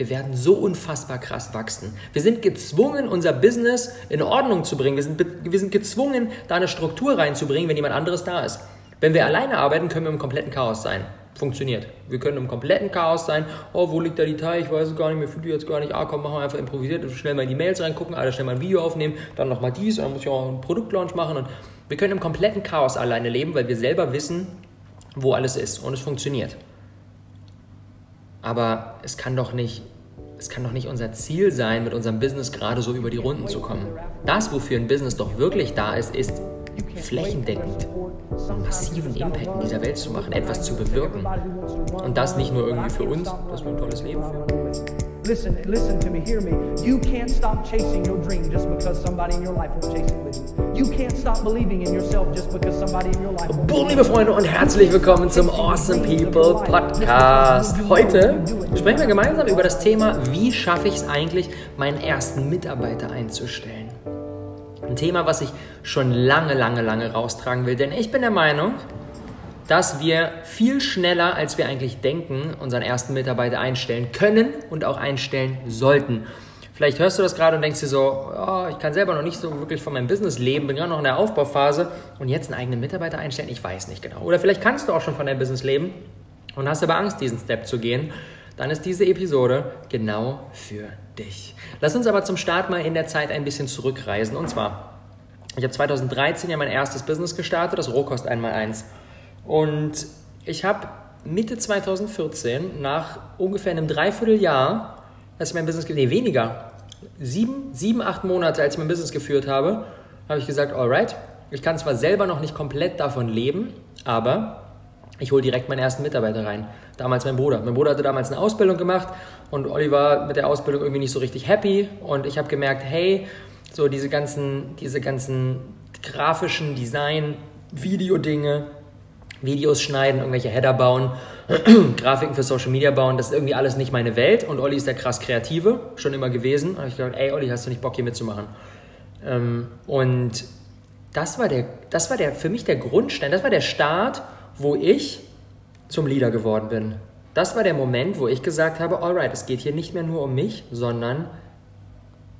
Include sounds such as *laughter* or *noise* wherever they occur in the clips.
wir werden so unfassbar krass wachsen. Wir sind gezwungen, unser Business in Ordnung zu bringen. Wir sind, wir sind gezwungen, da eine Struktur reinzubringen, wenn jemand anderes da ist. Wenn wir alleine arbeiten, können wir im kompletten Chaos sein. Funktioniert. Wir können im kompletten Chaos sein. Oh, wo liegt da die Teil? Ich weiß es gar nicht, mir fühlt die jetzt gar nicht. Ah, komm, machen wir einfach improvisiert. Schnell mal in die Mails reingucken, alle schnell mal ein Video aufnehmen, dann nochmal dies, dann muss ich auch einen Produktlaunch machen. Und wir können im kompletten Chaos alleine leben, weil wir selber wissen, wo alles ist. Und es funktioniert. Aber es kann doch nicht, es kann doch nicht unser Ziel sein, mit unserem Business gerade so über die Runden zu kommen. Das, wofür ein Business doch wirklich da ist, ist flächendeckend massiven Impact in dieser Welt zu machen, etwas zu bewirken. Und das nicht nur irgendwie für uns, dass wir ein tolles Leben führen. Listen, listen to me, hear me. You can't stop chasing your dream just because somebody in your life will chase it with you. You can't stop believing in yourself just because somebody in your life will Boom, liebe Freunde und herzlich willkommen zum Awesome People Podcast. Heute sprechen wir gemeinsam über das Thema, wie schaffe ich es eigentlich, meinen ersten Mitarbeiter einzustellen. Ein Thema, was ich schon lange, lange, lange raustragen will, denn ich bin der Meinung, dass wir viel schneller, als wir eigentlich denken, unseren ersten Mitarbeiter einstellen können und auch einstellen sollten. Vielleicht hörst du das gerade und denkst dir so, oh, ich kann selber noch nicht so wirklich von meinem Business leben, bin gerade noch in der Aufbauphase und jetzt einen eigenen Mitarbeiter einstellen, ich weiß nicht genau. Oder vielleicht kannst du auch schon von deinem Business leben und hast aber Angst, diesen Step zu gehen. Dann ist diese Episode genau für dich. Lass uns aber zum Start mal in der Zeit ein bisschen zurückreisen. Und zwar, ich habe 2013 ja mein erstes Business gestartet, das Rohkost 1x1. Und ich habe Mitte 2014, nach ungefähr einem Dreivierteljahr, als ich mein Business, nee, weniger, sieben, sieben, acht Monate, als ich mein Business geführt habe, habe ich gesagt, alright, ich kann zwar selber noch nicht komplett davon leben, aber ich hole direkt meinen ersten Mitarbeiter rein. Damals mein Bruder. Mein Bruder hatte damals eine Ausbildung gemacht und Olli war mit der Ausbildung irgendwie nicht so richtig happy und ich habe gemerkt, hey, so diese ganzen, diese ganzen grafischen Design, Videodinge, Videos schneiden, irgendwelche Header bauen, *clears throat* Grafiken für Social Media bauen, das ist irgendwie alles nicht meine Welt. Und Olli ist der krass Kreative, schon immer gewesen. Habe ich gedacht, ey Olli, hast du nicht Bock hier mitzumachen? Ähm, und das war, der, das war der, für mich der Grundstein, das war der Start, wo ich zum Leader geworden bin. Das war der Moment, wo ich gesagt habe, alright, es geht hier nicht mehr nur um mich, sondern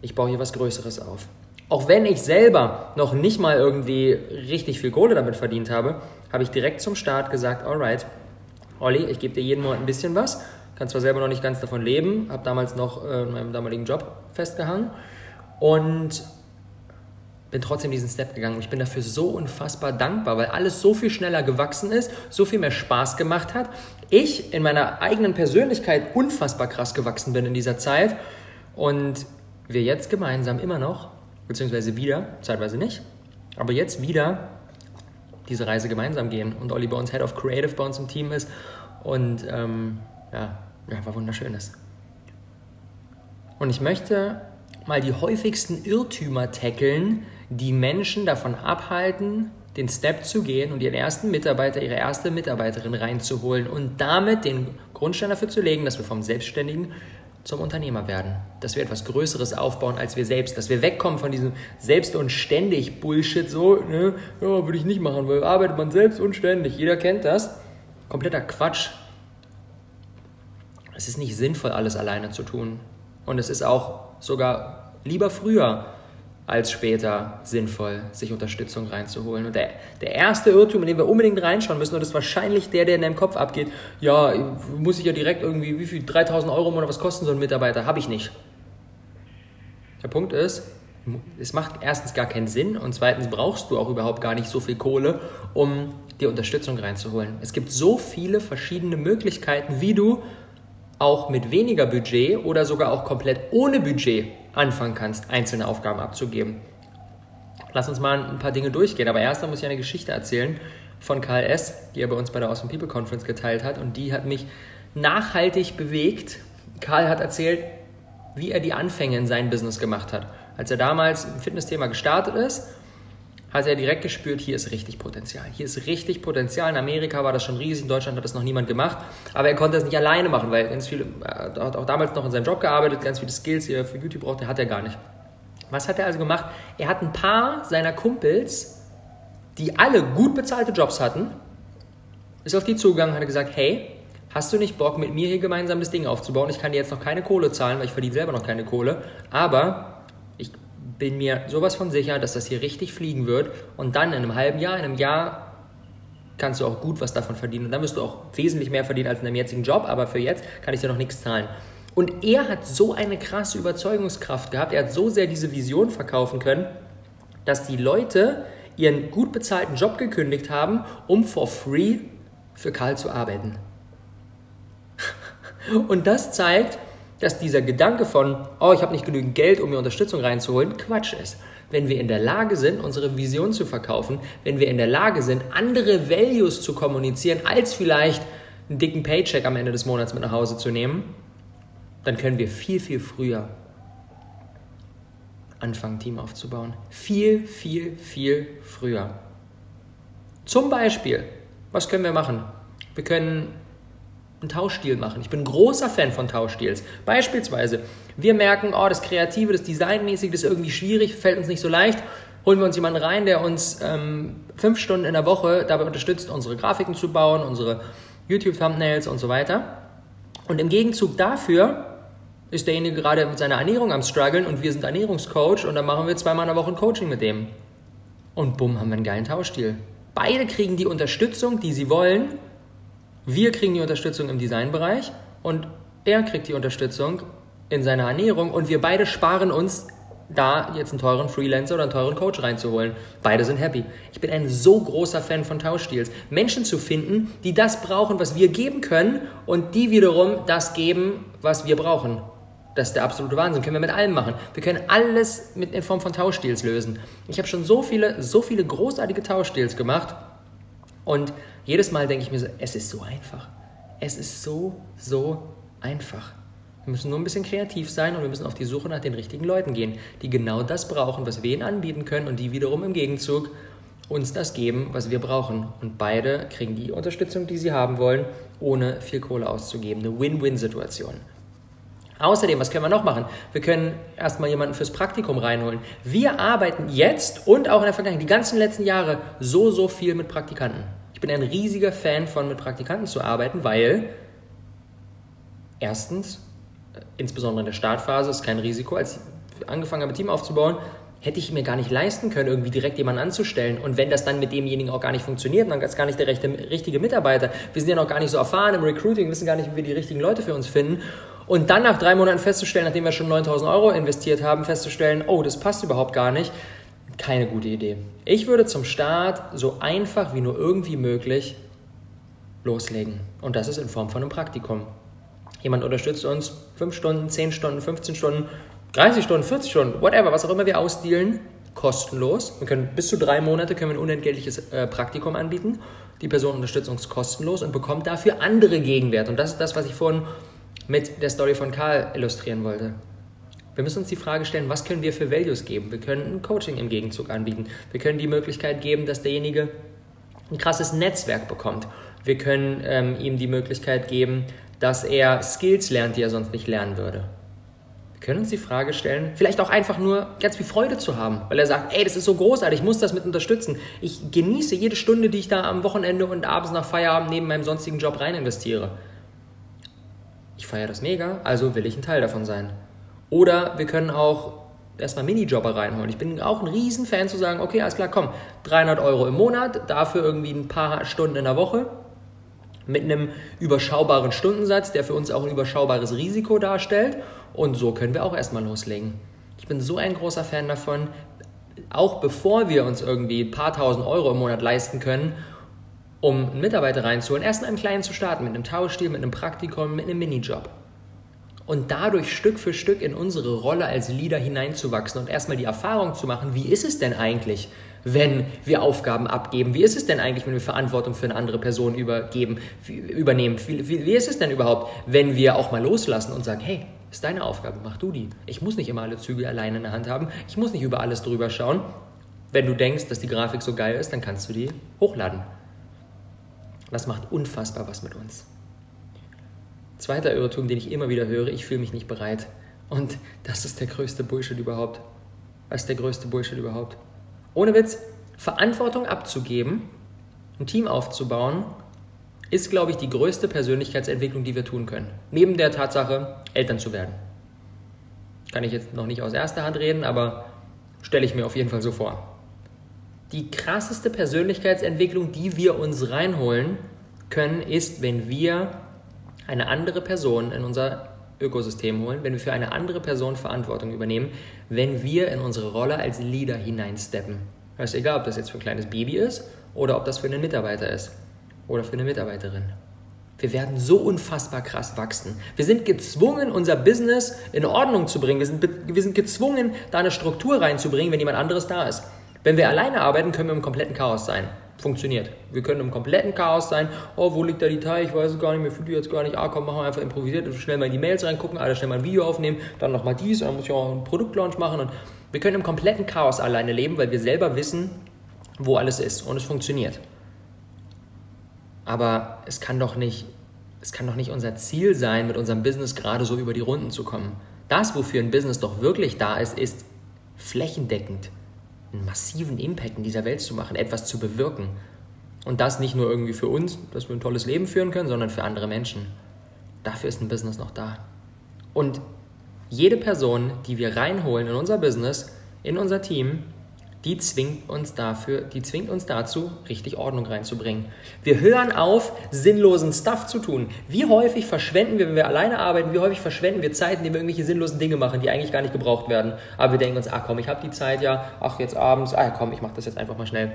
ich baue hier was Größeres auf. Auch wenn ich selber noch nicht mal irgendwie richtig viel Kohle damit verdient habe, habe ich direkt zum Start gesagt, alright, Olli, ich gebe dir jeden Monat ein bisschen was, kann zwar selber noch nicht ganz davon leben, habe damals noch äh, in meinem damaligen Job festgehangen und bin trotzdem diesen Step gegangen. Ich bin dafür so unfassbar dankbar, weil alles so viel schneller gewachsen ist, so viel mehr Spaß gemacht hat. Ich in meiner eigenen Persönlichkeit unfassbar krass gewachsen bin in dieser Zeit und wir jetzt gemeinsam immer noch, beziehungsweise wieder, zeitweise nicht, aber jetzt wieder diese Reise gemeinsam gehen und Olli bei uns Head of Creative bei uns im Team ist und ähm, ja, einfach wunderschön ist. Und ich möchte mal die häufigsten Irrtümer tackeln, die Menschen davon abhalten, den Step zu gehen und ihren ersten Mitarbeiter, ihre erste Mitarbeiterin reinzuholen und damit den Grundstein dafür zu legen, dass wir vom Selbstständigen zum Unternehmer werden. Dass wir etwas Größeres aufbauen als wir selbst. Dass wir wegkommen von diesem selbst und ständig Bullshit. So, ne, ja, würde ich nicht machen, weil arbeitet man selbst und ständig. Jeder kennt das. Kompletter Quatsch. Es ist nicht sinnvoll, alles alleine zu tun. Und es ist auch sogar lieber früher als später sinnvoll, sich Unterstützung reinzuholen. Und der, der erste Irrtum, in den wir unbedingt reinschauen müssen, und das ist wahrscheinlich der, der in deinem Kopf abgeht, ja, muss ich ja direkt irgendwie, wie viel, 3000 Euro im Monat, was kosten so ein Mitarbeiter? Habe ich nicht. Der Punkt ist, es macht erstens gar keinen Sinn und zweitens brauchst du auch überhaupt gar nicht so viel Kohle, um dir Unterstützung reinzuholen. Es gibt so viele verschiedene Möglichkeiten, wie du auch mit weniger Budget oder sogar auch komplett ohne Budget anfangen kannst, einzelne Aufgaben abzugeben. Lass uns mal ein paar Dinge durchgehen, aber erst muss ich eine Geschichte erzählen von Karl S., die er bei uns bei der Awesome People Conference geteilt hat und die hat mich nachhaltig bewegt. Karl hat erzählt, wie er die Anfänge in seinem Business gemacht hat. Als er damals im Fitnessthema gestartet ist hat er direkt gespürt, hier ist richtig Potenzial. Hier ist richtig Potenzial. In Amerika war das schon riesig, in Deutschland hat das noch niemand gemacht. Aber er konnte das nicht alleine machen, weil ganz viele, er hat auch damals noch in seinem Job gearbeitet, ganz viele Skills, die er für YouTube brauchte, hat er gar nicht. Was hat er also gemacht? Er hat ein paar seiner Kumpels, die alle gut bezahlte Jobs hatten, ist auf die zugegangen und hat gesagt, hey, Hast du nicht Bock, mit mir hier gemeinsam das Ding aufzubauen? Ich kann dir jetzt noch keine Kohle zahlen, weil ich verdiene selber noch keine Kohle. Aber bin mir sowas von sicher, dass das hier richtig fliegen wird. Und dann in einem halben Jahr, in einem Jahr kannst du auch gut was davon verdienen. Und dann wirst du auch wesentlich mehr verdienen als in deinem jetzigen Job. Aber für jetzt kann ich dir noch nichts zahlen. Und er hat so eine krasse Überzeugungskraft gehabt. Er hat so sehr diese Vision verkaufen können, dass die Leute ihren gut bezahlten Job gekündigt haben, um for free für Karl zu arbeiten. *laughs* Und das zeigt, dass dieser Gedanke von, oh, ich habe nicht genügend Geld, um mir Unterstützung reinzuholen, Quatsch ist. Wenn wir in der Lage sind, unsere Vision zu verkaufen, wenn wir in der Lage sind, andere Values zu kommunizieren, als vielleicht einen dicken Paycheck am Ende des Monats mit nach Hause zu nehmen, dann können wir viel, viel früher anfangen, Team aufzubauen. Viel, viel, viel früher. Zum Beispiel, was können wir machen? Wir können einen Tauschstil machen. Ich bin großer Fan von Tauschstils. Beispielsweise, wir merken, oh, das Kreative, das Designmäßige, das ist irgendwie schwierig, fällt uns nicht so leicht. Holen wir uns jemanden rein, der uns ähm, fünf Stunden in der Woche dabei unterstützt, unsere Grafiken zu bauen, unsere YouTube-Thumbnails und so weiter. Und im Gegenzug dafür ist derjenige gerade mit seiner Ernährung am struggeln und wir sind Ernährungscoach und dann machen wir zweimal in der Woche ein Coaching mit dem. Und bumm, haben wir einen geilen Tauschstil. Beide kriegen die Unterstützung, die sie wollen. Wir kriegen die Unterstützung im Designbereich und er kriegt die Unterstützung in seiner Ernährung und wir beide sparen uns da jetzt einen teuren Freelancer oder einen teuren Coach reinzuholen. Beide sind happy. Ich bin ein so großer Fan von Tauschstils. Menschen zu finden, die das brauchen, was wir geben können und die wiederum das geben, was wir brauchen. Das ist der absolute Wahnsinn. Können wir mit allem machen. Wir können alles mit in Form von Tauschdeals lösen. Ich habe schon so viele, so viele großartige Tauschdeals gemacht und jedes Mal denke ich mir so, es ist so einfach. Es ist so, so einfach. Wir müssen nur ein bisschen kreativ sein und wir müssen auf die Suche nach den richtigen Leuten gehen, die genau das brauchen, was wir ihnen anbieten können und die wiederum im Gegenzug uns das geben, was wir brauchen. Und beide kriegen die Unterstützung, die sie haben wollen, ohne viel Kohle auszugeben. Eine Win-Win-Situation. Außerdem, was können wir noch machen? Wir können erstmal jemanden fürs Praktikum reinholen. Wir arbeiten jetzt und auch in der Vergangenheit, die ganzen letzten Jahre, so, so viel mit Praktikanten. Ich bin ein riesiger Fan von mit Praktikanten zu arbeiten, weil erstens, insbesondere in der Startphase, ist kein Risiko. Als ich angefangen habe, Team aufzubauen, hätte ich mir gar nicht leisten können, irgendwie direkt jemanden anzustellen. Und wenn das dann mit demjenigen auch gar nicht funktioniert, dann ist gar nicht der rechte, richtige Mitarbeiter. Wir sind ja noch gar nicht so erfahren im Recruiting, wissen gar nicht, wie wir die richtigen Leute für uns finden. Und dann nach drei Monaten festzustellen, nachdem wir schon 9000 Euro investiert haben, festzustellen, oh, das passt überhaupt gar nicht, keine gute Idee. Ich würde zum Start so einfach wie nur irgendwie möglich loslegen. Und das ist in Form von einem Praktikum. Jemand unterstützt uns 5 Stunden, 10 Stunden, 15 Stunden, 30 Stunden, 40 Stunden, whatever, was auch immer wir ausdealen, kostenlos. Wir können bis zu drei Monate können wir ein unentgeltliches äh, Praktikum anbieten. Die Person unterstützt uns kostenlos und bekommt dafür andere Gegenwert. Und das ist das, was ich vorhin mit der Story von Karl illustrieren wollte. Wir müssen uns die Frage stellen, was können wir für Values geben? Wir können ein Coaching im Gegenzug anbieten. Wir können die Möglichkeit geben, dass derjenige ein krasses Netzwerk bekommt. Wir können ähm, ihm die Möglichkeit geben, dass er Skills lernt, die er sonst nicht lernen würde. Wir können uns die Frage stellen, vielleicht auch einfach nur ganz viel Freude zu haben, weil er sagt, ey, das ist so großartig, ich muss das mit unterstützen. Ich genieße jede Stunde, die ich da am Wochenende und abends nach Feierabend neben meinem sonstigen Job rein investiere ich feiere das mega, also will ich ein Teil davon sein. Oder wir können auch erstmal Minijobber reinholen. Ich bin auch ein Riesenfan zu sagen, okay, alles klar, komm, 300 Euro im Monat, dafür irgendwie ein paar Stunden in der Woche mit einem überschaubaren Stundensatz, der für uns auch ein überschaubares Risiko darstellt. Und so können wir auch erstmal loslegen. Ich bin so ein großer Fan davon, auch bevor wir uns irgendwie ein paar tausend Euro im Monat leisten können, um einen Mitarbeiter reinzuholen, erst in einem kleinen zu starten, mit einem Tauschstil, mit einem Praktikum, mit einem Minijob. Und dadurch Stück für Stück in unsere Rolle als Leader hineinzuwachsen und erstmal die Erfahrung zu machen, wie ist es denn eigentlich, wenn wir Aufgaben abgeben? Wie ist es denn eigentlich, wenn wir Verantwortung für eine andere Person übergeben, übernehmen? Wie, wie, wie ist es denn überhaupt, wenn wir auch mal loslassen und sagen, hey, ist deine Aufgabe, mach du die. Ich muss nicht immer alle Zügel alleine in der Hand haben. Ich muss nicht über alles drüber schauen. Wenn du denkst, dass die Grafik so geil ist, dann kannst du die hochladen. Das macht unfassbar was mit uns. Zweiter Irrtum, den ich immer wieder höre, ich fühle mich nicht bereit. Und das ist der größte Bullshit überhaupt. Das ist der größte Bullshit überhaupt. Ohne Witz, Verantwortung abzugeben, ein Team aufzubauen, ist, glaube ich, die größte Persönlichkeitsentwicklung, die wir tun können. Neben der Tatsache, Eltern zu werden. Kann ich jetzt noch nicht aus erster Hand reden, aber stelle ich mir auf jeden Fall so vor. Die krasseste Persönlichkeitsentwicklung, die wir uns reinholen können, ist, wenn wir eine andere Person in unser Ökosystem holen, wenn wir für eine andere Person Verantwortung übernehmen, wenn wir in unsere Rolle als Leader hineinsteppen. Das ist egal, ob das jetzt für ein kleines Baby ist oder ob das für einen Mitarbeiter ist oder für eine Mitarbeiterin. Wir werden so unfassbar krass wachsen. Wir sind gezwungen, unser Business in Ordnung zu bringen. Wir sind, wir sind gezwungen, da eine Struktur reinzubringen, wenn jemand anderes da ist. Wenn wir alleine arbeiten, können wir im kompletten Chaos sein. Funktioniert. Wir können im kompletten Chaos sein. Oh, wo liegt da die Teil? Ich weiß es gar nicht, mir fühlt die jetzt gar nicht. Ah, komm, machen wir einfach improvisiert. Schnell mal in die Mails reingucken, alle schnell mal ein Video aufnehmen, dann nochmal dies, dann muss ich auch einen Produktlaunch machen. Und wir können im kompletten Chaos alleine leben, weil wir selber wissen, wo alles ist. Und es funktioniert. Aber es kann doch nicht, es kann doch nicht unser Ziel sein, mit unserem Business gerade so über die Runden zu kommen. Das, wofür ein Business doch wirklich da ist, ist flächendeckend einen massiven Impact in dieser Welt zu machen, etwas zu bewirken. Und das nicht nur irgendwie für uns, dass wir ein tolles Leben führen können, sondern für andere Menschen. Dafür ist ein Business noch da. Und jede Person, die wir reinholen in unser Business, in unser Team, die zwingt uns dafür, die zwingt uns dazu, richtig Ordnung reinzubringen. Wir hören auf, sinnlosen Stuff zu tun. Wie häufig verschwenden wir, wenn wir alleine arbeiten, wie häufig verschwenden wir Zeit, indem wir irgendwelche sinnlosen Dinge machen, die eigentlich gar nicht gebraucht werden. Aber wir denken uns, ach komm, ich habe die Zeit ja, ach jetzt abends, ah komm, ich mache das jetzt einfach mal schnell.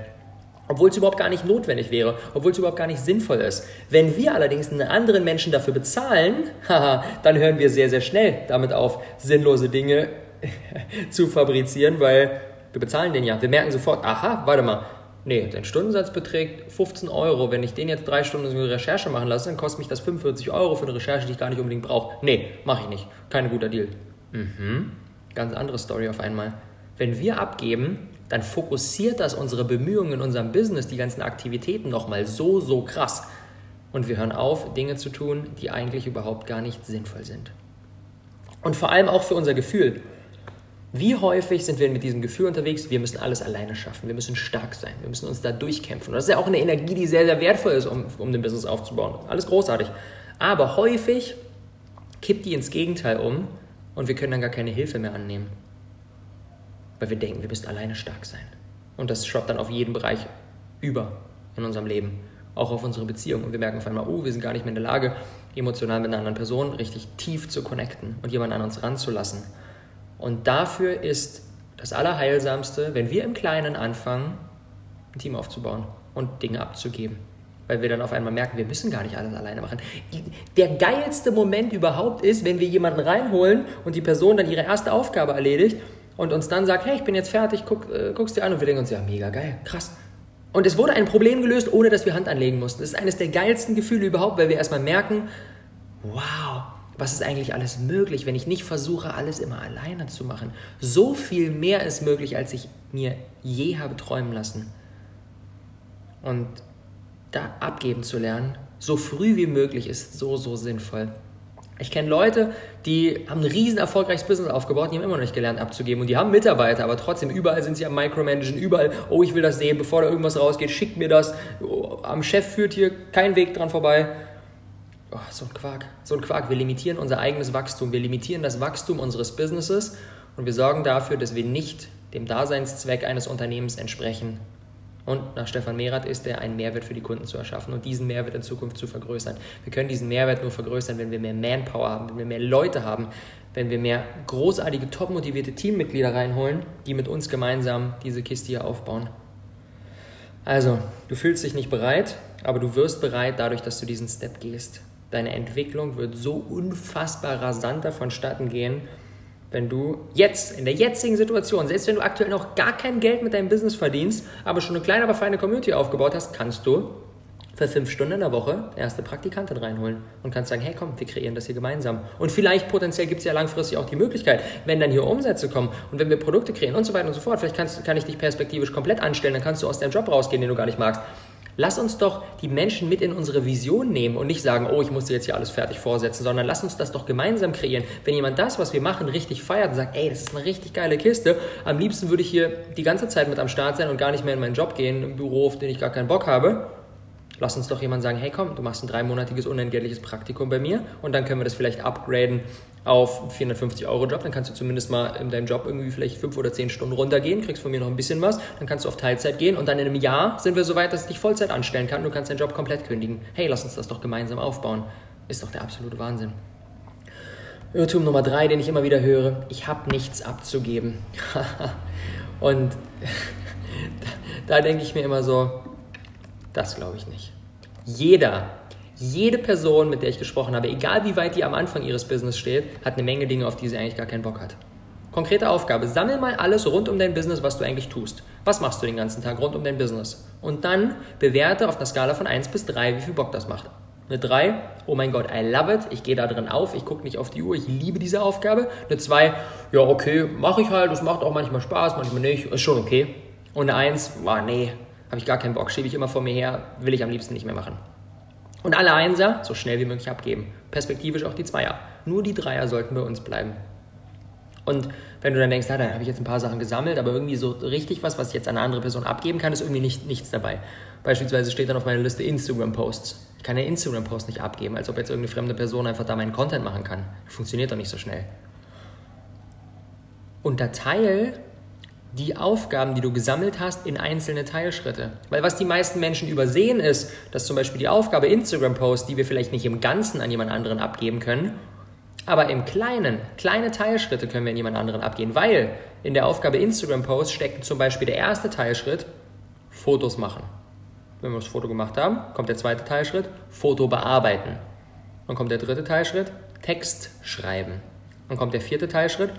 Obwohl es überhaupt gar nicht notwendig wäre, obwohl es überhaupt gar nicht sinnvoll ist. Wenn wir allerdings einen anderen Menschen dafür bezahlen, *laughs* dann hören wir sehr, sehr schnell damit auf, sinnlose Dinge *laughs* zu fabrizieren, weil wir bezahlen den ja. Wir merken sofort, aha, warte mal, nee, dein Stundensatz beträgt 15 Euro. Wenn ich den jetzt drei Stunden eine Recherche machen lasse, dann kostet mich das 45 Euro für eine Recherche, die ich gar nicht unbedingt brauche. Nee, mache ich nicht. Kein guter Deal. Mhm. Ganz andere Story auf einmal. Wenn wir abgeben, dann fokussiert das unsere Bemühungen in unserem Business, die ganzen Aktivitäten nochmal so, so krass. Und wir hören auf, Dinge zu tun, die eigentlich überhaupt gar nicht sinnvoll sind. Und vor allem auch für unser Gefühl. Wie häufig sind wir mit diesem Gefühl unterwegs, wir müssen alles alleine schaffen, wir müssen stark sein, wir müssen uns da durchkämpfen. Und das ist ja auch eine Energie, die sehr, sehr wertvoll ist, um, um den Business aufzubauen. Alles großartig. Aber häufig kippt die ins Gegenteil um und wir können dann gar keine Hilfe mehr annehmen. Weil wir denken, wir müssen alleine stark sein. Und das schwappt dann auf jeden Bereich über in unserem Leben, auch auf unsere Beziehung. Und wir merken auf einmal, oh, wir sind gar nicht mehr in der Lage, emotional mit einer anderen Person richtig tief zu connecten und jemand an uns ranzulassen. Und dafür ist das Allerheilsamste, wenn wir im Kleinen anfangen, ein Team aufzubauen und Dinge abzugeben. Weil wir dann auf einmal merken, wir müssen gar nicht alles alleine machen. Der geilste Moment überhaupt ist, wenn wir jemanden reinholen und die Person dann ihre erste Aufgabe erledigt und uns dann sagt, hey, ich bin jetzt fertig, guck, äh, guck's dir an und wir denken uns, ja, mega geil, krass. Und es wurde ein Problem gelöst, ohne dass wir Hand anlegen mussten. Das ist eines der geilsten Gefühle überhaupt, weil wir erstmal merken, wow, was ist eigentlich alles möglich, wenn ich nicht versuche, alles immer alleine zu machen. So viel mehr ist möglich, als ich mir je habe träumen lassen. Und da abgeben zu lernen, so früh wie möglich, ist so, so sinnvoll. Ich kenne Leute, die haben ein riesen erfolgreiches Business aufgebaut, die haben immer noch nicht gelernt abzugeben und die haben Mitarbeiter, aber trotzdem überall sind sie am Micromanagen, überall, oh, ich will das sehen, bevor da irgendwas rausgeht, schickt mir das, oh, am Chef führt hier kein Weg dran vorbei. Oh, so ein Quark, so ein Quark. Wir limitieren unser eigenes Wachstum, wir limitieren das Wachstum unseres Businesses und wir sorgen dafür, dass wir nicht dem Daseinszweck eines Unternehmens entsprechen. Und nach Stefan Merath ist er, einen Mehrwert für die Kunden zu erschaffen und diesen Mehrwert in Zukunft zu vergrößern. Wir können diesen Mehrwert nur vergrößern, wenn wir mehr Manpower haben, wenn wir mehr Leute haben, wenn wir mehr großartige, top motivierte Teammitglieder reinholen, die mit uns gemeinsam diese Kiste hier aufbauen. Also, du fühlst dich nicht bereit, aber du wirst bereit dadurch, dass du diesen Step gehst. Deine Entwicklung wird so unfassbar rasant davonstatten gehen, wenn du jetzt, in der jetzigen Situation, selbst wenn du aktuell noch gar kein Geld mit deinem Business verdienst, aber schon eine kleine, aber feine Community aufgebaut hast, kannst du für fünf Stunden in der Woche erste Praktikantin reinholen und kannst sagen, hey komm, wir kreieren das hier gemeinsam. Und vielleicht potenziell gibt es ja langfristig auch die Möglichkeit, wenn dann hier Umsätze kommen und wenn wir Produkte kreieren und so weiter und so fort, vielleicht kannst, kann ich dich perspektivisch komplett anstellen, dann kannst du aus deinem Job rausgehen, den du gar nicht magst. Lass uns doch die Menschen mit in unsere Vision nehmen und nicht sagen, oh, ich muss dir jetzt hier alles fertig vorsetzen, sondern lass uns das doch gemeinsam kreieren. Wenn jemand das, was wir machen, richtig feiert und sagt, ey, das ist eine richtig geile Kiste, am liebsten würde ich hier die ganze Zeit mit am Start sein und gar nicht mehr in meinen Job gehen, im Büro, auf den ich gar keinen Bock habe, lass uns doch jemand sagen, hey komm, du machst ein dreimonatiges unentgeltliches Praktikum bei mir und dann können wir das vielleicht upgraden auf 450 Euro Job, dann kannst du zumindest mal in deinem Job irgendwie vielleicht fünf oder zehn Stunden runtergehen, kriegst von mir noch ein bisschen was, dann kannst du auf Teilzeit gehen und dann in einem Jahr sind wir so weit, dass ich dich Vollzeit anstellen kann, du kannst deinen Job komplett kündigen. Hey, lass uns das doch gemeinsam aufbauen. Ist doch der absolute Wahnsinn. Irrtum Nummer drei, den ich immer wieder höre, ich habe nichts abzugeben. *laughs* und *laughs* da, da denke ich mir immer so, das glaube ich nicht. Jeder, jede Person, mit der ich gesprochen habe, egal wie weit die am Anfang ihres Business steht, hat eine Menge Dinge, auf die sie eigentlich gar keinen Bock hat. Konkrete Aufgabe, sammel mal alles rund um dein Business, was du eigentlich tust. Was machst du den ganzen Tag rund um dein Business? Und dann bewerte auf einer Skala von 1 bis 3, wie viel Bock das macht. Eine 3, oh mein Gott, I love it, ich gehe da drin auf, ich gucke nicht auf die Uhr, ich liebe diese Aufgabe. Eine 2, ja okay, mache ich halt, das macht auch manchmal Spaß, manchmal nicht, ist schon okay. Und eine 1, war nee, habe ich gar keinen Bock, schiebe ich immer vor mir her, will ich am liebsten nicht mehr machen. Und alle Einser so schnell wie möglich abgeben. Perspektivisch auch die Zweier. Nur die Dreier sollten bei uns bleiben. Und wenn du dann denkst, ah, dann habe ich jetzt ein paar Sachen gesammelt, aber irgendwie so richtig was, was ich jetzt an eine andere Person abgeben kann, ist irgendwie nicht, nichts dabei. Beispielsweise steht dann auf meiner Liste Instagram-Posts. Ich kann ja Instagram-Posts nicht abgeben, als ob jetzt irgendeine fremde Person einfach da meinen Content machen kann. Funktioniert doch nicht so schnell. Unterteil die Aufgaben, die du gesammelt hast, in einzelne Teilschritte. Weil was die meisten Menschen übersehen ist, dass zum Beispiel die Aufgabe Instagram-Post, die wir vielleicht nicht im Ganzen an jemand anderen abgeben können, aber im Kleinen, kleine Teilschritte können wir an jemand anderen abgeben, weil in der Aufgabe Instagram-Post steckt zum Beispiel der erste Teilschritt, Fotos machen. Wenn wir das Foto gemacht haben, kommt der zweite Teilschritt, Foto bearbeiten. Dann kommt der dritte Teilschritt, Text schreiben. Dann kommt der vierte Teilschritt,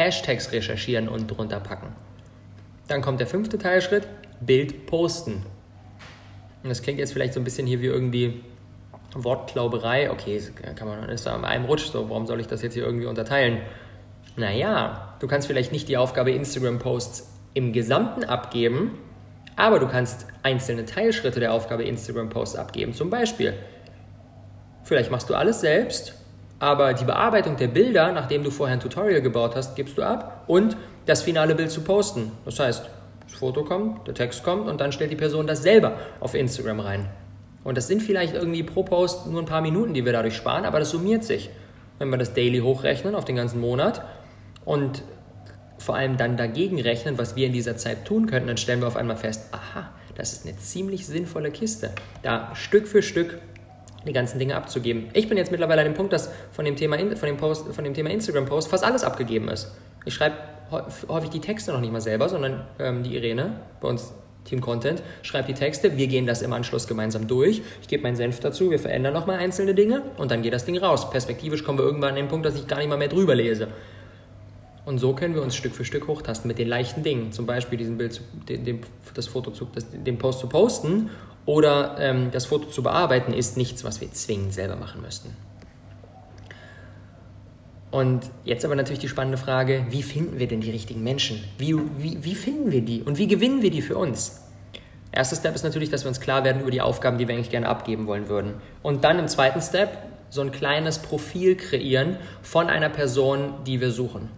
Hashtags recherchieren und drunter packen. Dann kommt der fünfte Teilschritt, Bild posten. Und das klingt jetzt vielleicht so ein bisschen hier wie irgendwie Wortklauberei. Okay, kann man ist da einem Rutsch so, warum soll ich das jetzt hier irgendwie unterteilen? Naja, du kannst vielleicht nicht die Aufgabe Instagram-Posts im Gesamten abgeben, aber du kannst einzelne Teilschritte der Aufgabe Instagram-Posts abgeben. Zum Beispiel, vielleicht machst du alles selbst aber die Bearbeitung der Bilder, nachdem du vorher ein Tutorial gebaut hast, gibst du ab und das finale Bild zu posten. Das heißt, das Foto kommt, der Text kommt und dann stellt die Person das selber auf Instagram rein. Und das sind vielleicht irgendwie pro Post nur ein paar Minuten, die wir dadurch sparen, aber das summiert sich. Wenn wir das daily hochrechnen auf den ganzen Monat und vor allem dann dagegen rechnen, was wir in dieser Zeit tun könnten, dann stellen wir auf einmal fest, aha, das ist eine ziemlich sinnvolle Kiste. Da Stück für Stück die ganzen Dinge abzugeben. Ich bin jetzt mittlerweile an dem Punkt, dass von dem Thema, von dem Post, von dem Thema Instagram-Post fast alles abgegeben ist. Ich schreibe häufig die Texte noch nicht mal selber, sondern ähm, die Irene, bei uns Team Content, schreibt die Texte. Wir gehen das im Anschluss gemeinsam durch. Ich gebe meinen Senf dazu, wir verändern nochmal einzelne Dinge und dann geht das Ding raus. Perspektivisch kommen wir irgendwann an den Punkt, dass ich gar nicht mal mehr drüber lese. Und so können wir uns Stück für Stück hochtasten mit den leichten Dingen. Zum Beispiel diesen Bild, den, den, das Foto zu, das, den Post zu posten oder ähm, das Foto zu bearbeiten, ist nichts, was wir zwingend selber machen müssten. Und jetzt aber natürlich die spannende Frage, wie finden wir denn die richtigen Menschen? Wie, wie, wie finden wir die und wie gewinnen wir die für uns? Erster Step ist natürlich, dass wir uns klar werden über die Aufgaben, die wir eigentlich gerne abgeben wollen würden. Und dann im zweiten Step so ein kleines Profil kreieren von einer Person, die wir suchen.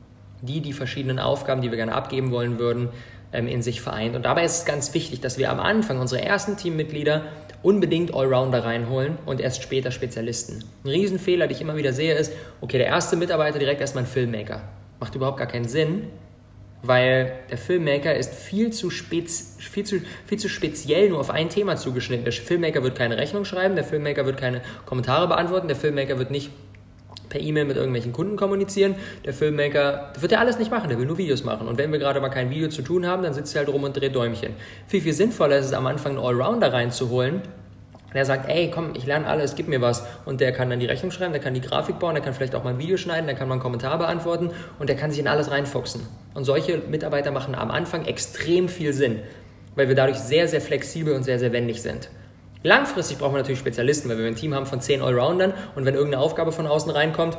Die die verschiedenen Aufgaben, die wir gerne abgeben wollen würden, ähm, in sich vereint. Und dabei ist es ganz wichtig, dass wir am Anfang unsere ersten Teammitglieder unbedingt Allrounder reinholen und erst später Spezialisten. Ein Riesenfehler, den ich immer wieder sehe, ist, okay, der erste Mitarbeiter direkt erstmal ein Filmmaker. Macht überhaupt gar keinen Sinn, weil der Filmmaker ist viel zu, spez, viel, zu, viel zu speziell nur auf ein Thema zugeschnitten. Der Filmmaker wird keine Rechnung schreiben, der Filmmaker wird keine Kommentare beantworten, der Filmmaker wird nicht per E-Mail mit irgendwelchen Kunden kommunizieren. Der Filmmaker, das wird er alles nicht machen, der will nur Videos machen. Und wenn wir gerade mal kein Video zu tun haben, dann sitzt er halt rum und dreht Däumchen. Viel, viel sinnvoller ist es am Anfang einen Allrounder reinzuholen, der sagt, ey, komm, ich lerne alles, gib mir was. Und der kann dann die Rechnung schreiben, der kann die Grafik bauen, der kann vielleicht auch mal ein Video schneiden, der kann mal einen Kommentar beantworten und der kann sich in alles reinfuchsen. Und solche Mitarbeiter machen am Anfang extrem viel Sinn, weil wir dadurch sehr, sehr flexibel und sehr, sehr wendig sind. Langfristig brauchen wir natürlich Spezialisten, weil wir ein Team haben von 10 Allroundern und wenn irgendeine Aufgabe von außen reinkommt,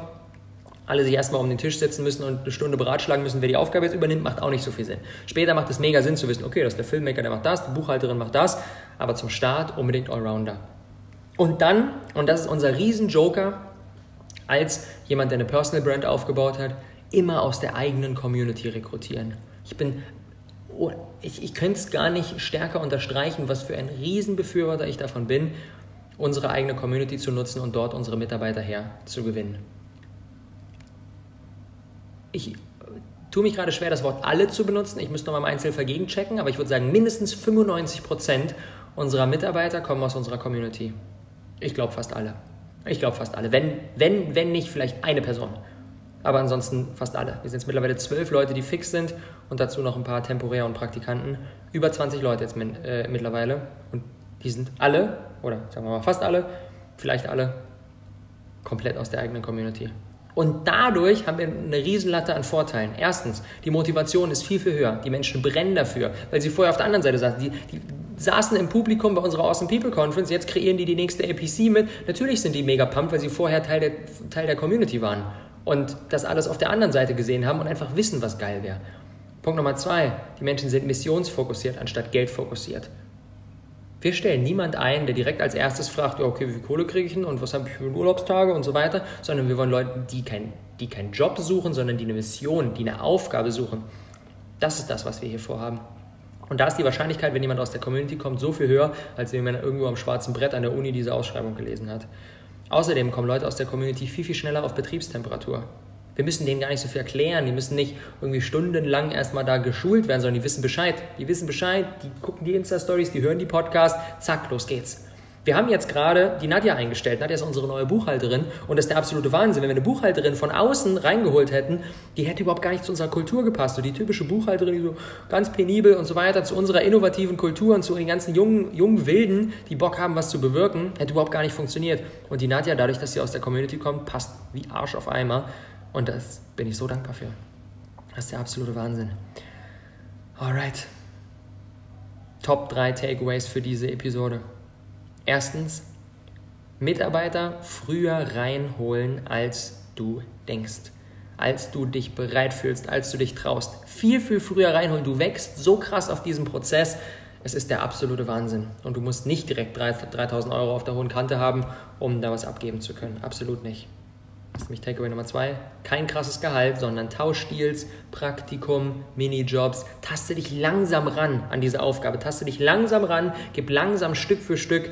alle sich erstmal um den Tisch setzen müssen und eine Stunde beratschlagen müssen, wer die Aufgabe jetzt übernimmt, macht auch nicht so viel Sinn. Später macht es mega Sinn zu wissen, okay, das ist der Filmmaker, der macht das, die Buchhalterin macht das, aber zum Start unbedingt Allrounder. Und dann, und das ist unser Riesen-Joker, als jemand, der eine Personal Brand aufgebaut hat, immer aus der eigenen Community rekrutieren. Ich bin ich, ich könnte es gar nicht stärker unterstreichen, was für ein Riesenbefürworter ich davon bin, unsere eigene Community zu nutzen und dort unsere Mitarbeiter her zu gewinnen. Ich tue mich gerade schwer, das Wort alle zu benutzen. Ich müsste nochmal im Einzelfall gegenchecken, aber ich würde sagen, mindestens 95 Prozent unserer Mitarbeiter kommen aus unserer Community. Ich glaube fast alle. Ich glaube fast alle. Wenn, wenn, wenn nicht vielleicht eine Person. Aber ansonsten fast alle. Wir sind jetzt mittlerweile zwölf Leute, die fix sind und dazu noch ein paar Temporär und Praktikanten. Über 20 Leute jetzt äh, mittlerweile. Und die sind alle, oder sagen wir mal fast alle, vielleicht alle, komplett aus der eigenen Community. Und dadurch haben wir eine Riesenlatte an Vorteilen. Erstens, die Motivation ist viel, viel höher. Die Menschen brennen dafür, weil sie vorher auf der anderen Seite saßen. Die, die saßen im Publikum bei unserer Awesome People Conference, jetzt kreieren die die nächste APC mit. Natürlich sind die mega pumped, weil sie vorher Teil der, Teil der Community waren und das alles auf der anderen Seite gesehen haben und einfach wissen, was geil wäre. Punkt Nummer zwei, die Menschen sind missionsfokussiert anstatt geldfokussiert. Wir stellen niemand ein, der direkt als erstes fragt, ja, okay, wie viel Kohle kriege ich denn und was habe ich für Urlaubstage und so weiter, sondern wir wollen Leute, die, kein, die keinen Job suchen, sondern die eine Mission, die eine Aufgabe suchen. Das ist das, was wir hier vorhaben. Und da ist die Wahrscheinlichkeit, wenn jemand aus der Community kommt, so viel höher, als wenn man irgendwo am schwarzen Brett an der Uni diese Ausschreibung gelesen hat. Außerdem kommen Leute aus der Community viel, viel schneller auf Betriebstemperatur. Wir müssen denen gar nicht so viel erklären, die müssen nicht irgendwie stundenlang erstmal da geschult werden, sondern die wissen Bescheid. Die wissen Bescheid, die gucken die Insta-Stories, die hören die Podcasts, zack, los geht's. Wir haben jetzt gerade die Nadja eingestellt. Nadja ist unsere neue Buchhalterin und das ist der absolute Wahnsinn. Wenn wir eine Buchhalterin von außen reingeholt hätten, die hätte überhaupt gar nicht zu unserer Kultur gepasst. So die typische Buchhalterin, die so ganz penibel und so weiter, zu unserer innovativen Kultur und zu den ganzen jungen, jungen Wilden, die Bock haben, was zu bewirken, hätte überhaupt gar nicht funktioniert. Und die Nadja, dadurch, dass sie aus der Community kommt, passt wie Arsch auf Eimer. Und das bin ich so dankbar für. Das ist der absolute Wahnsinn. Alright. Top 3 Takeaways für diese Episode. Erstens, Mitarbeiter früher reinholen, als du denkst, als du dich bereit fühlst, als du dich traust. Viel, viel früher reinholen. Du wächst so krass auf diesem Prozess. Es ist der absolute Wahnsinn. Und du musst nicht direkt 3000 Euro auf der hohen Kante haben, um da was abgeben zu können. Absolut nicht. Das ist nämlich Takeaway Nummer zwei. Kein krasses Gehalt, sondern Tauschdeals, Praktikum, Minijobs. Taste dich langsam ran an diese Aufgabe. Taste dich langsam ran, gib langsam Stück für Stück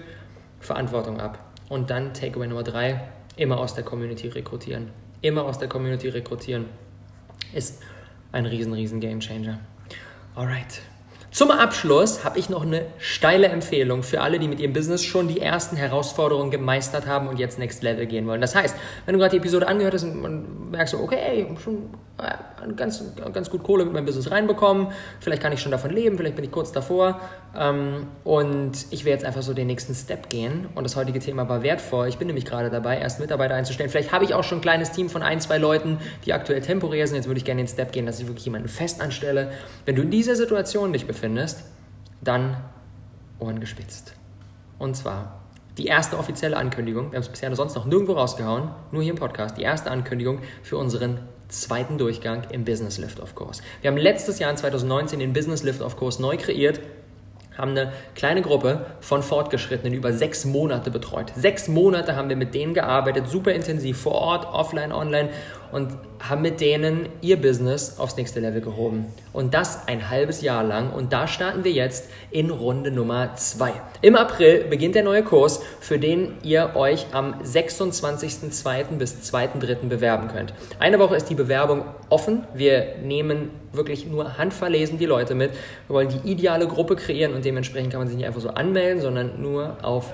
Verantwortung ab. Und dann Takeaway Nummer drei, immer aus der Community rekrutieren. Immer aus der Community rekrutieren ist ein riesen, riesen Game Changer. Alright. Zum Abschluss habe ich noch eine steile Empfehlung für alle, die mit ihrem Business schon die ersten Herausforderungen gemeistert haben und jetzt Next Level gehen wollen. Das heißt, wenn du gerade die Episode angehört hast und merkst, okay, ey, schon ganz, ganz gut Kohle mit meinem Business reinbekommen, vielleicht kann ich schon davon leben, vielleicht bin ich kurz davor ähm, und ich will jetzt einfach so den nächsten Step gehen und das heutige Thema war wertvoll. Ich bin nämlich gerade dabei, erst Mitarbeiter einzustellen. Vielleicht habe ich auch schon ein kleines Team von ein, zwei Leuten, die aktuell temporär sind. Jetzt würde ich gerne den Step gehen, dass ich wirklich jemanden fest anstelle. Wenn du in dieser Situation dich befindest, findest, dann Ohren gespitzt. Und zwar die erste offizielle Ankündigung, wir haben es bisher sonst noch nirgendwo rausgehauen, nur hier im Podcast, die erste Ankündigung für unseren zweiten Durchgang im Business Lift-Off-Kurs. Wir haben letztes Jahr in 2019 den Business Lift-Off-Kurs neu kreiert, haben eine kleine Gruppe von Fortgeschrittenen über sechs Monate betreut. Sechs Monate haben wir mit denen gearbeitet, super intensiv, vor Ort, offline, online und haben mit denen ihr Business aufs nächste Level gehoben. Und das ein halbes Jahr lang. Und da starten wir jetzt in Runde Nummer zwei. Im April beginnt der neue Kurs, für den ihr euch am 26.02. bis 2.03. bewerben könnt. Eine Woche ist die Bewerbung offen. Wir nehmen wirklich nur handverlesen die Leute mit. Wir wollen die ideale Gruppe kreieren und dementsprechend kann man sich nicht einfach so anmelden, sondern nur auf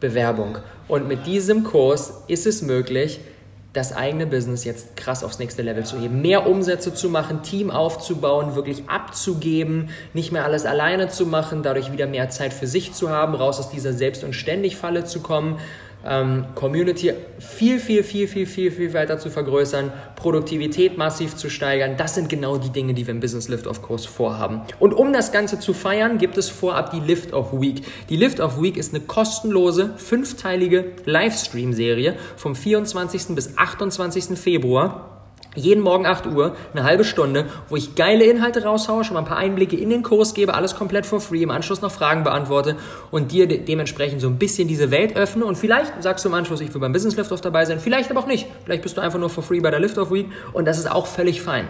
Bewerbung. Und mit diesem Kurs ist es möglich, das eigene Business jetzt krass aufs nächste Level zu heben, mehr Umsätze zu machen, Team aufzubauen, wirklich abzugeben, nicht mehr alles alleine zu machen, dadurch wieder mehr Zeit für sich zu haben, raus aus dieser Selbst- und Ständig-Falle zu kommen Community viel, viel, viel, viel, viel, viel weiter zu vergrößern, Produktivität massiv zu steigern. Das sind genau die Dinge, die wir im Business Lift-Off Kurs vorhaben. Und um das Ganze zu feiern, gibt es vorab die Lift-Off Week. Die Lift-Off Week ist eine kostenlose, fünfteilige Livestream-Serie vom 24. bis 28. Februar jeden Morgen 8 Uhr, eine halbe Stunde, wo ich geile Inhalte raushaue, schon mal ein paar Einblicke in den Kurs gebe, alles komplett for free, im Anschluss noch Fragen beantworte und dir de dementsprechend so ein bisschen diese Welt öffne. Und vielleicht sagst du im Anschluss, ich will beim Business Liftoff dabei sein, vielleicht aber auch nicht. Vielleicht bist du einfach nur for free bei der Liftoff Week und das ist auch völlig fein.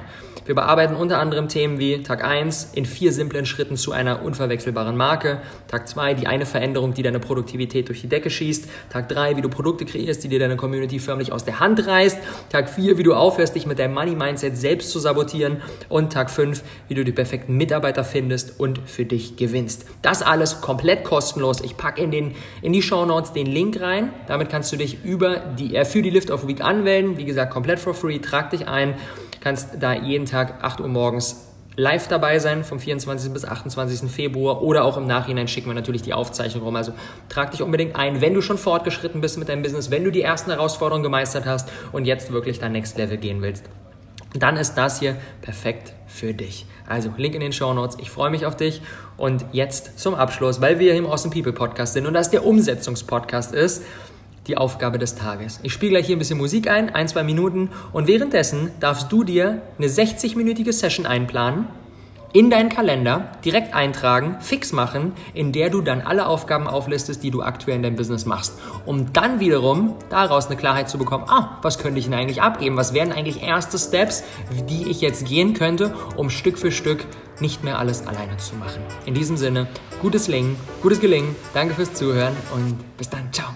Wir bearbeiten unter anderem Themen wie Tag 1 in vier simplen Schritten zu einer unverwechselbaren Marke, Tag 2 die eine Veränderung, die deine Produktivität durch die Decke schießt, Tag 3 wie du Produkte kreierst, die dir deine Community förmlich aus der Hand reißt, Tag 4 wie du aufhörst, dich mit mit deinem Money-Mindset selbst zu sabotieren und Tag 5, wie du die perfekten Mitarbeiter findest und für dich gewinnst. Das alles komplett kostenlos. Ich packe in, den, in die Show Notes den Link rein. Damit kannst du dich über die, äh, für die Lift of Week anmelden. Wie gesagt, komplett for free. Trag dich ein. Kannst da jeden Tag 8 Uhr morgens live dabei sein vom 24. bis 28. Februar oder auch im Nachhinein schicken wir natürlich die Aufzeichnung rum. Also trag dich unbedingt ein, wenn du schon fortgeschritten bist mit deinem Business, wenn du die ersten Herausforderungen gemeistert hast und jetzt wirklich dein Next Level gehen willst. Dann ist das hier perfekt für dich. Also Link in den Show Notes. Ich freue mich auf dich. Und jetzt zum Abschluss, weil wir hier im Awesome People Podcast sind und das der Umsetzungspodcast ist die Aufgabe des Tages. Ich spiele gleich hier ein bisschen Musik ein, ein, zwei Minuten und währenddessen darfst du dir eine 60-minütige Session einplanen, in deinen Kalender direkt eintragen, fix machen, in der du dann alle Aufgaben auflistest, die du aktuell in deinem Business machst, um dann wiederum daraus eine Klarheit zu bekommen, ah, was könnte ich denn eigentlich abgeben? Was wären eigentlich erste Steps, die ich jetzt gehen könnte, um Stück für Stück nicht mehr alles alleine zu machen? In diesem Sinne, gutes Gelingen, gutes Gelingen, danke fürs Zuhören und bis dann, ciao.